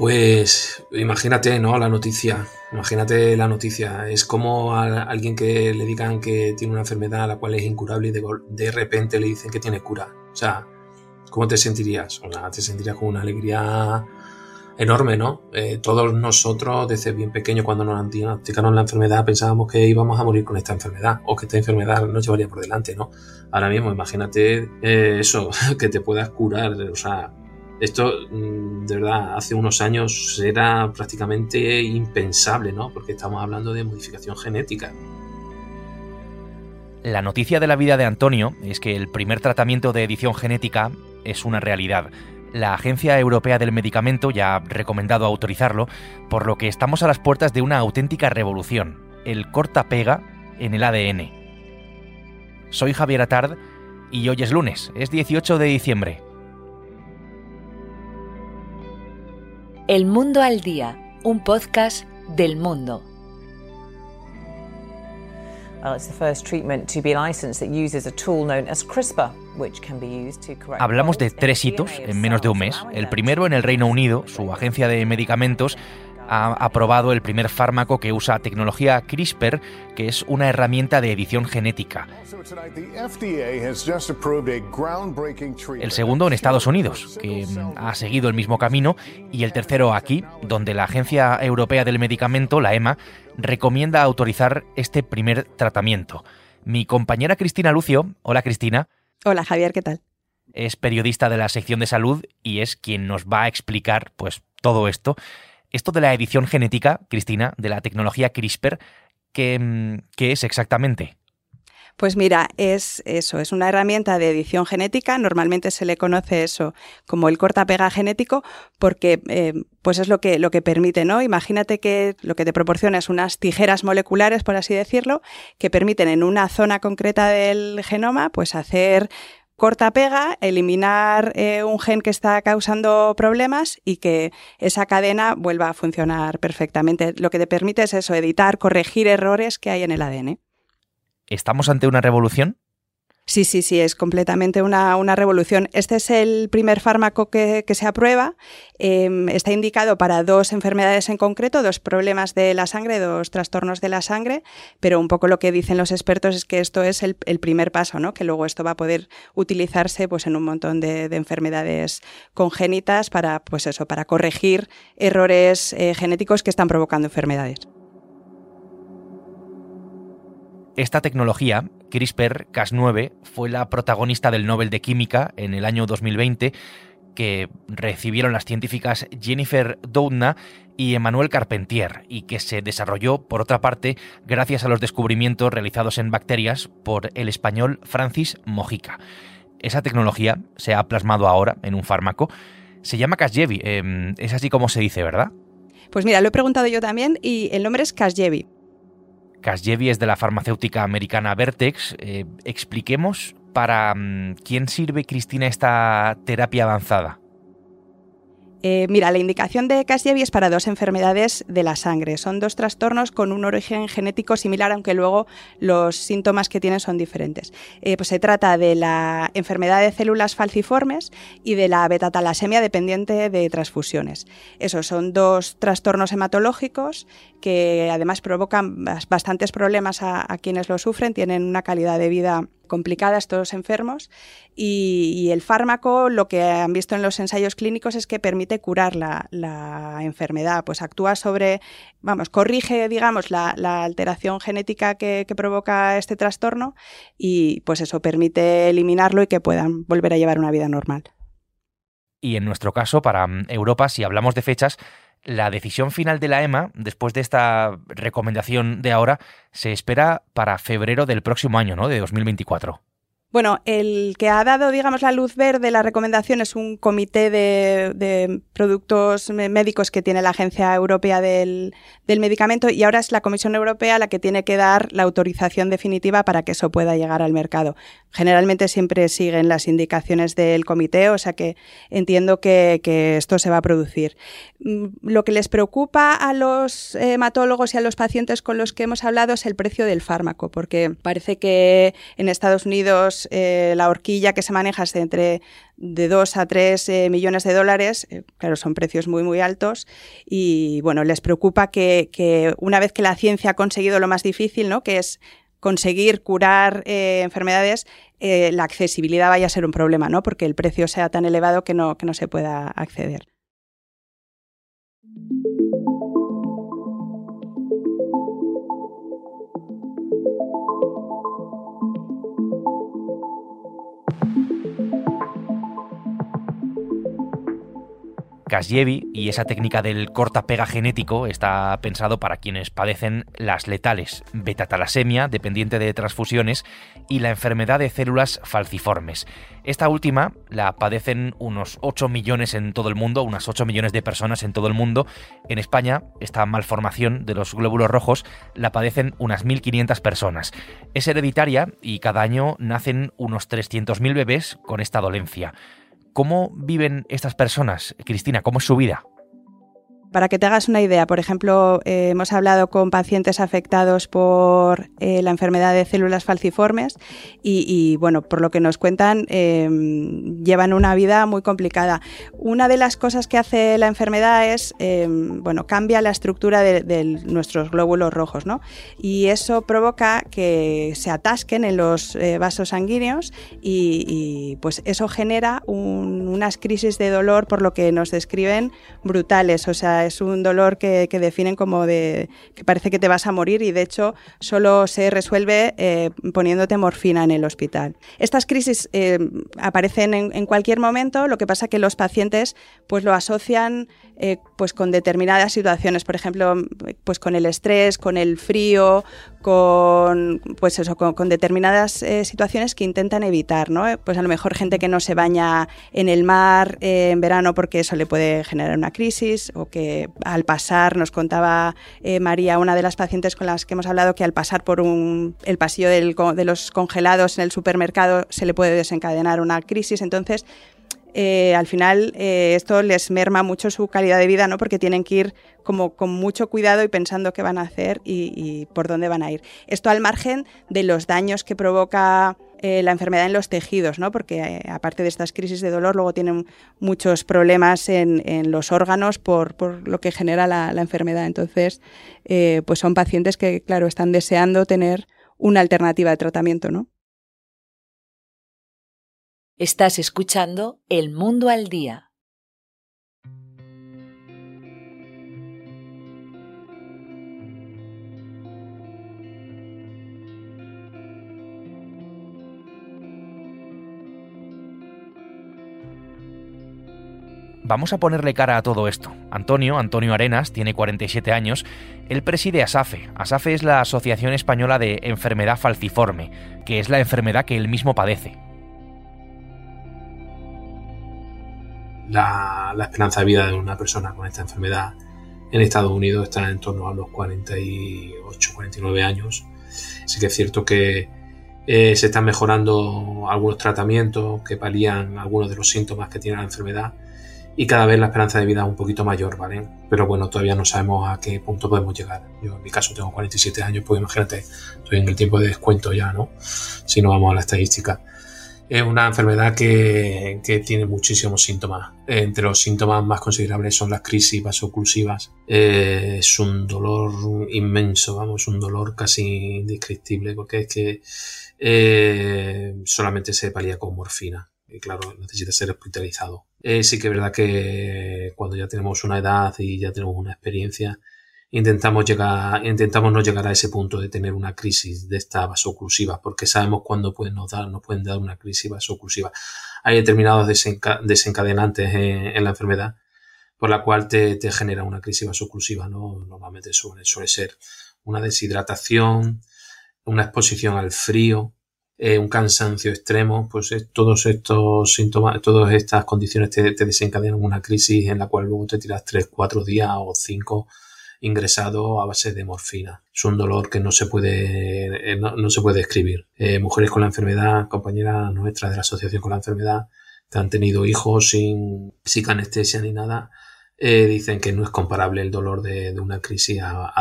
Pues imagínate, ¿no? La noticia. Imagínate la noticia. Es como a alguien que le digan que tiene una enfermedad a la cual es incurable y de, de repente le dicen que tiene cura. O sea, ¿cómo te sentirías? O sea, te sentirías con una alegría enorme, ¿no? Eh, todos nosotros, desde bien pequeño, cuando nos diagnosticaron la enfermedad, pensábamos que íbamos a morir con esta enfermedad o que esta enfermedad nos llevaría por delante, ¿no? Ahora mismo, imagínate eh, eso, que te puedas curar, o sea, esto, mm, de verdad, hace unos años era prácticamente impensable, ¿no? Porque estamos hablando de modificación genética. La noticia de la vida de Antonio es que el primer tratamiento de edición genética es una realidad. La Agencia Europea del Medicamento ya ha recomendado autorizarlo, por lo que estamos a las puertas de una auténtica revolución, el corta-pega en el ADN. Soy Javier Atard y hoy es lunes, es 18 de diciembre. El Mundo al Día, un podcast del mundo. Hablamos de tres hitos en menos de un mes. El primero en el Reino Unido, su agencia de medicamentos ha aprobado el primer fármaco que usa tecnología CRISPR, que es una herramienta de edición genética. El segundo en Estados Unidos, que ha seguido el mismo camino, y el tercero aquí, donde la Agencia Europea del Medicamento, la EMA, recomienda autorizar este primer tratamiento. Mi compañera Cristina Lucio, hola Cristina. Hola Javier, ¿qué tal? Es periodista de la sección de salud y es quien nos va a explicar pues todo esto. Esto de la edición genética, Cristina, de la tecnología CRISPR, ¿qué, mm, es exactamente? Pues mira, es eso, es una herramienta de edición genética. Normalmente se le conoce eso como el corta-pega genético, porque eh, pues es lo que, lo que permite, ¿no? Imagínate que lo que te proporciona es unas tijeras moleculares, por así decirlo, que permiten en una zona concreta del genoma, pues hacer corta pega, eliminar eh, un gen que está causando problemas y que esa cadena vuelva a funcionar perfectamente. Lo que te permite es eso, editar, corregir errores que hay en el ADN. ¿Estamos ante una revolución? Sí, sí, sí, es completamente una, revolución. Este es el primer fármaco que, se aprueba. Em, está indicado para dos enfermedades en concreto, dos problemas de la sangre, dos trastornos de la sangre, pero un poco lo que dicen los expertos es que esto es el, primer paso, ¿no? que luego esto va a poder utilizarse pues, en un montón de, enfermedades congénitas para, pues eso, para corregir errores eh, genéticos que están provocando enfermedades. Esta tecnología, CRISPR-Cas9, fue la protagonista del Nobel de Química en el año 2020 que recibieron las científicas Jennifer Doudna y Emmanuel Carpentier y que se desarrolló, por otra parte, gracias a los descubrimientos realizados en bacterias por el español Francis Mojica. Esa tecnología se ha plasmado ahora en un fármaco. Se llama Casgevy, em, es así como se dice, ¿verdad? Pues mira, lo he preguntado yo también y el nombre es Casgevy. Casgevy es de la farmacéutica americana Vertex. Eh, expliquemos para mm, quién sirve, Cristina, esta terapia avanzada. Eh, mira, la indicación de Casgevy es para dos enfermedades de la sangre. Son dos trastornos con un origen genético similar, aunque luego los síntomas que tienen son diferentes. Eh, pues se trata de la enfermedad de células falciformes y de la betatalasemia dependiente de transfusiones. Esos son dos trastornos hematológicos que además provocan bastantes problemas a, quienes lo sufren, tienen una calidad de vida complicada estos enfermos y, el fármaco lo que han visto en los ensayos clínicos es que permite curar la, enfermedad, pues actúa sobre, vamos, corrige, digamos, la, alteración genética que, que, provoca este trastorno y pues eso permite eliminarlo y que puedan volver a llevar una vida normal. Y en nuestro caso, para mm, Europa, si hablamos de fechas, la decisión final de la EMA, después de esta recomendación de ahora, se espera para febrero del próximo año, ¿no? De 2024. Bueno, el que ha dado, digamos, la luz verde, la recomendación es un comité de, productos médicos que tiene la Agencia Europea del, Medicamento y ahora es la Comisión Europea la que tiene que dar la autorización definitiva para que eso pueda llegar al mercado. Generalmente siempre siguen las indicaciones del comité, o sea que entiendo que, esto se va a producir. Mm, lo que les preocupa a los hematólogos y a los pacientes con los que hemos hablado es el precio del fármaco, porque parece que en Estados Unidos eh, la horquilla que se maneja es de entre de 2 a 3 eh, millones de dólares, eh, claro, son precios muy, muy altos, y bueno, les preocupa que, que, una vez que la ciencia ha conseguido lo más difícil, ¿no? que es conseguir curar enfermedades, la accesibilidad vaya a ser un problema, ¿no? porque el precio sea tan elevado que no, que no se pueda acceder. Y esa técnica del corta-pega genético está pensado para quienes padecen las letales beta-talasemia, dependiente de transfusiones, y la enfermedad de células falciformes. Esta última la padecen unos 8 millones en todo el mundo, unas 8 millones de personas en todo el mundo. En España, esta malformación de los glóbulos rojos la padecen unas 1.500 personas. Es hereditaria y cada año nacen unos 300.000 bebés con esta dolencia. ¿Cómo viven estas personas, Cristina? ¿Cómo es su vida? Para que te hagas una idea, por ejemplo, eh, hemos hablado con pacientes afectados por eh, la enfermedad de células falciformes y, bueno, por lo que nos cuentan, em, llevan una vida muy complicada. Una de las cosas que hace la enfermedad es, em, bueno, cambia la estructura de, nuestros glóbulos rojos, ¿no? Y eso provoca que se atasquen en los eh, vasos sanguíneos y, pues eso genera unas crisis de dolor, por lo que nos describen, brutales. O sea, es un dolor que, definen como de que parece que te vas a morir y de hecho solo se resuelve eh, poniéndote morfina en el hospital. Estas crisis eh, aparecen en, cualquier momento, lo que pasa que los pacientes pues lo asocian eh, pues con determinadas situaciones, por ejemplo, pues con el estrés, con el frío, con pues eso, con, determinadas situaciones que intentan evitar, ¿no? Pues a lo mejor gente que no se baña en el mar en verano porque eso le puede generar una crisis o que al pasar, nos contaba eh, María, una de las pacientes con las que hemos hablado, que al pasar por el pasillo de los congelados en el supermercado se le puede desencadenar una crisis. Entonces, eh, al final eh, esto les merma mucho su calidad de vida, ¿no? Porque tienen que ir como con mucho cuidado y pensando qué van a hacer y, por dónde van a ir. Esto al margen de los daños que provoca eh, la enfermedad en los tejidos, ¿no? Porque aparte de estas crisis de dolor, luego tienen muchos problemas en, los órganos por, lo que genera la, la enfermedad. Entonces, pues son pacientes que, claro, están deseando tener una alternativa de tratamiento, ¿no? Estás escuchando El Mundo al Día. Vamos a ponerle cara a todo esto. Antonio, Antonio Arenas, tiene 47 años. Él preside ASAFE. ASAFE es la Asociación Española de Enfermedad Falciforme, que es la enfermedad que él mismo padece. La, esperanza de vida de una persona con esta enfermedad en Estados Unidos está en torno a los 48, 49 años. Así que es cierto que eh, se están mejorando algunos tratamientos que palían algunos de los síntomas que tiene la enfermedad y cada vez la esperanza de vida es un poquito mayor, ¿vale? Pero bueno, todavía no sabemos a qué punto podemos llegar. Yo en mi caso tengo 47 años, pues imagínate, estoy en el tiempo de descuento ya, ¿no? Si no vamos a la estadística. Es una enfermedad que, tiene muchísimos síntomas. Entre los síntomas más considerables son las crisis vasoclusivas. Eh, es un dolor inmenso, vamos, un dolor casi indescriptible, porque es que eh, solamente se palía con morfina. Y claro, necesita ser hospitalizado. Eh, sí que es verdad que cuando ya tenemos una edad y ya tenemos una experiencia, intentamos llegar, intentamos no llegar a ese punto de tener una crisis de esta vasoclusiva, porque sabemos cuándo pueden nos dar, nos pueden dar una crisis vasoclusiva. Hay determinados desencadenantes en, la enfermedad por la cual te, genera una crisis vasoclusiva, ¿no? Normalmente suele, ser una deshidratación, una exposición al frío, eh, un cansancio extremo, pues todos estos síntomas, todas estas condiciones te, desencadenan una crisis en la cual luego te tiras 3, 4 días o 5 ingresado a base de morfina. Es un dolor que no se puede, eh, no, se puede describir. Eh, mujeres con la enfermedad, compañeras nuestras de la asociación con la enfermedad, que han tenido hijos sin, sin anestesia ni nada, eh, dicen que no es comparable el dolor de, una crisis a,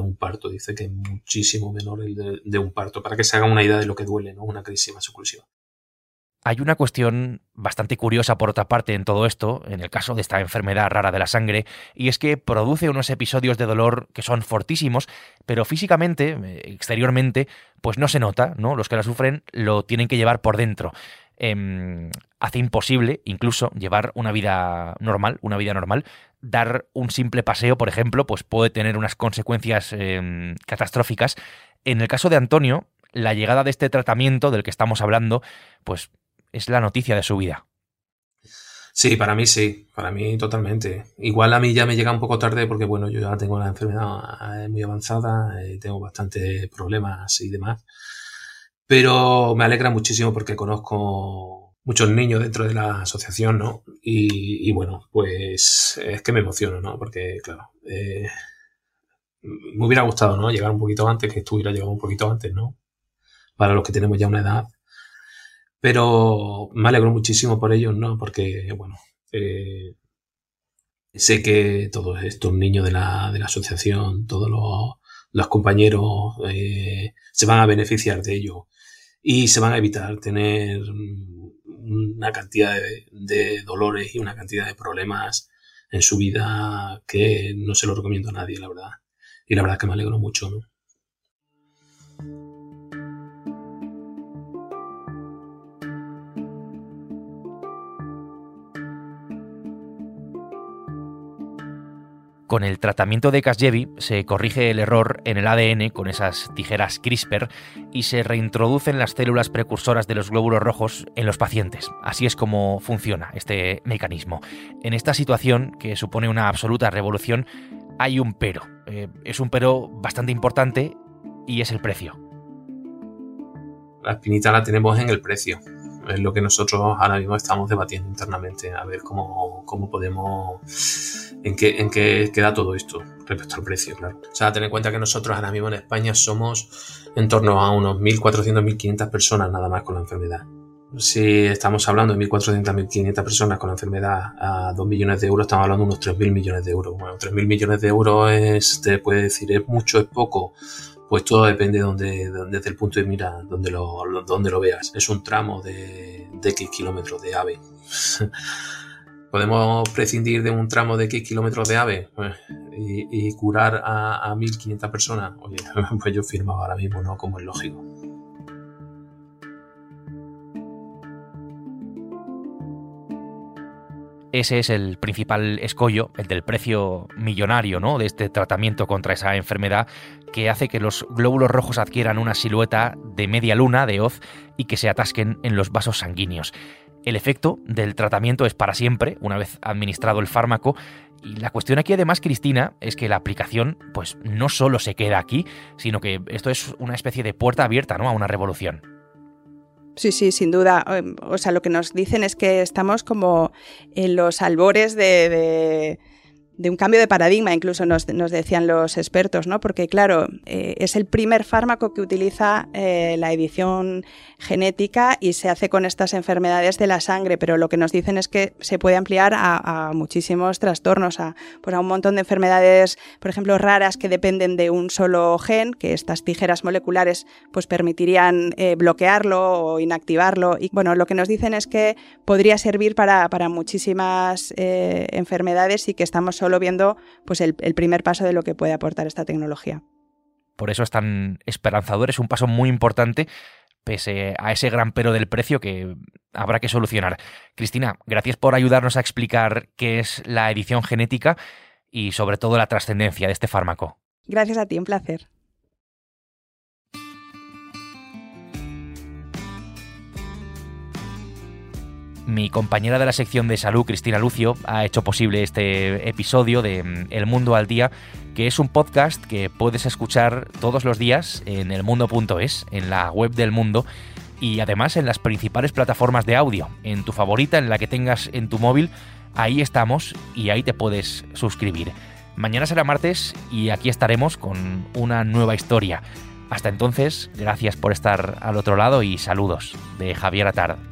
un parto. Dice que es muchísimo menor el de, un parto, para que se haga una idea de lo que duele ¿no? una crisis más oclusiva. Hay una cuestión bastante curiosa por otra parte en todo esto, en el caso de esta enfermedad rara de la sangre, y es que produce unos episodios de dolor que son fortísimos, pero físicamente, eh, exteriormente, pues no se nota, ¿no? Los que la sufren lo tienen que llevar por dentro. Em, hace imposible incluso llevar una vida normal, una vida normal. Dar un simple paseo, por ejemplo, pues puede tener unas consecuencias em, catastróficas. En el caso de Antonio, la llegada de este tratamiento del que estamos hablando, pues es la noticia de su vida. Sí, para mí sí, para mí totalmente. Igual a mí ya me llega un poco tarde porque, bueno, yo ya tengo la enfermedad eh, muy avanzada, eh, tengo bastantes problemas y demás. Pero me alegra muchísimo porque conozco muchos niños dentro de la asociación, ¿no? Y, bueno, pues es que me emociono, ¿no? Porque, claro, eh, me hubiera gustado, ¿no? Llegar un poquito antes, que estuviera llegado un poquito antes, ¿no? Para los que tenemos ya una edad pero me alegro muchísimo por ellos, ¿no? Porque, bueno, eh, sé que todos estos niños de la, de la asociación, todos los, compañeros eh, se van a beneficiar de ello y se van a evitar tener una cantidad de, de, dolores y una cantidad de problemas en su vida que no se lo recomiendo a nadie, la verdad. Y la verdad es que me alegro mucho, ¿no? Con el tratamiento de Casgevy se corrige el error en el ADN con esas tijeras CRISPR y se reintroducen las células precursoras de los glóbulos rojos en los pacientes. Así es como funciona este mecanismo. En esta situación, que supone una absoluta revolución, hay un pero. Eh, es un pero bastante importante y es el precio. La espinita la tenemos en el precio es lo que nosotros ahora mismo estamos debatiendo internamente, a ver cómo, cómo podemos, en qué, queda todo esto respecto al precio, claro. O sea, ten en cuenta que nosotros ahora mismo en España somos en torno a unos 1.400, 1.500 personas nada más con la enfermedad. Si estamos hablando de 1.400, 1.500 personas con la enfermedad a 2 millones de euros, estamos hablando de unos 3.000 millones de euros. Bueno, 3.000 millones de euros es, te puede decir, es mucho, es poco pues todo depende donde, desde el punto de mira donde lo, donde lo veas. Es un tramo de, de X kilómetros de ave. ¿Podemos prescindir de un tramo de X kilómetros de ave pues, y, curar a, a 1.500 personas? Oye, pues yo firmo ahora mismo, ¿no? Como es lógico. Ese es el principal escollo, el del precio millonario ¿no? de este tratamiento contra esa enfermedad que hace que los glóbulos rojos adquieran una silueta de media luna, de hoz, y que se atasquen en los vasos sanguíneos. El efecto del tratamiento es para siempre, una vez administrado el fármaco, y la cuestión aquí además, Cristina, es que la aplicación pues no solo se queda aquí, sino que esto es una especie de puerta abierta ¿no? a una revolución. Sí, sí, sin duda. Em, o sea, lo que nos dicen es que estamos como en los albores de, de un cambio de paradigma, incluso nos, decían los expertos, ¿no? Porque, claro, eh, es el primer fármaco que utiliza eh, la edición genética y se hace con estas enfermedades de la sangre, pero lo que nos dicen es que se puede ampliar a, muchísimos trastornos, a, pues a un montón de enfermedades, por ejemplo, raras que dependen de un solo gen, que estas tijeras moleculares pues permitirían eh, bloquearlo o inactivarlo. Y bueno, lo que nos dicen es que podría servir para, para muchísimas enfermedades y que estamos solo viendo pues el, primer paso de lo que puede aportar esta tecnología. Por eso es tan esperanzador, es un paso muy importante pese a ese gran pero del precio que habrá que solucionar. Cristina, gracias por ayudarnos a explicar qué es la edición genética y sobre todo la trascendencia de este fármaco. Gracias a ti, un placer. Mi compañera de la sección de salud, Cristina Lucio, ha hecho posible este episodio de mm, El Mundo al Día, que es un podcast que puedes escuchar todos los días en elmundo.es, en la web del mundo, y además en las principales plataformas de audio, en tu favorita, en la que tengas en tu móvil, ahí estamos y ahí te puedes suscribir. Mañana será martes y aquí estaremos con una nueva historia. Hasta entonces, gracias por estar al otro lado y saludos de Javier Atard.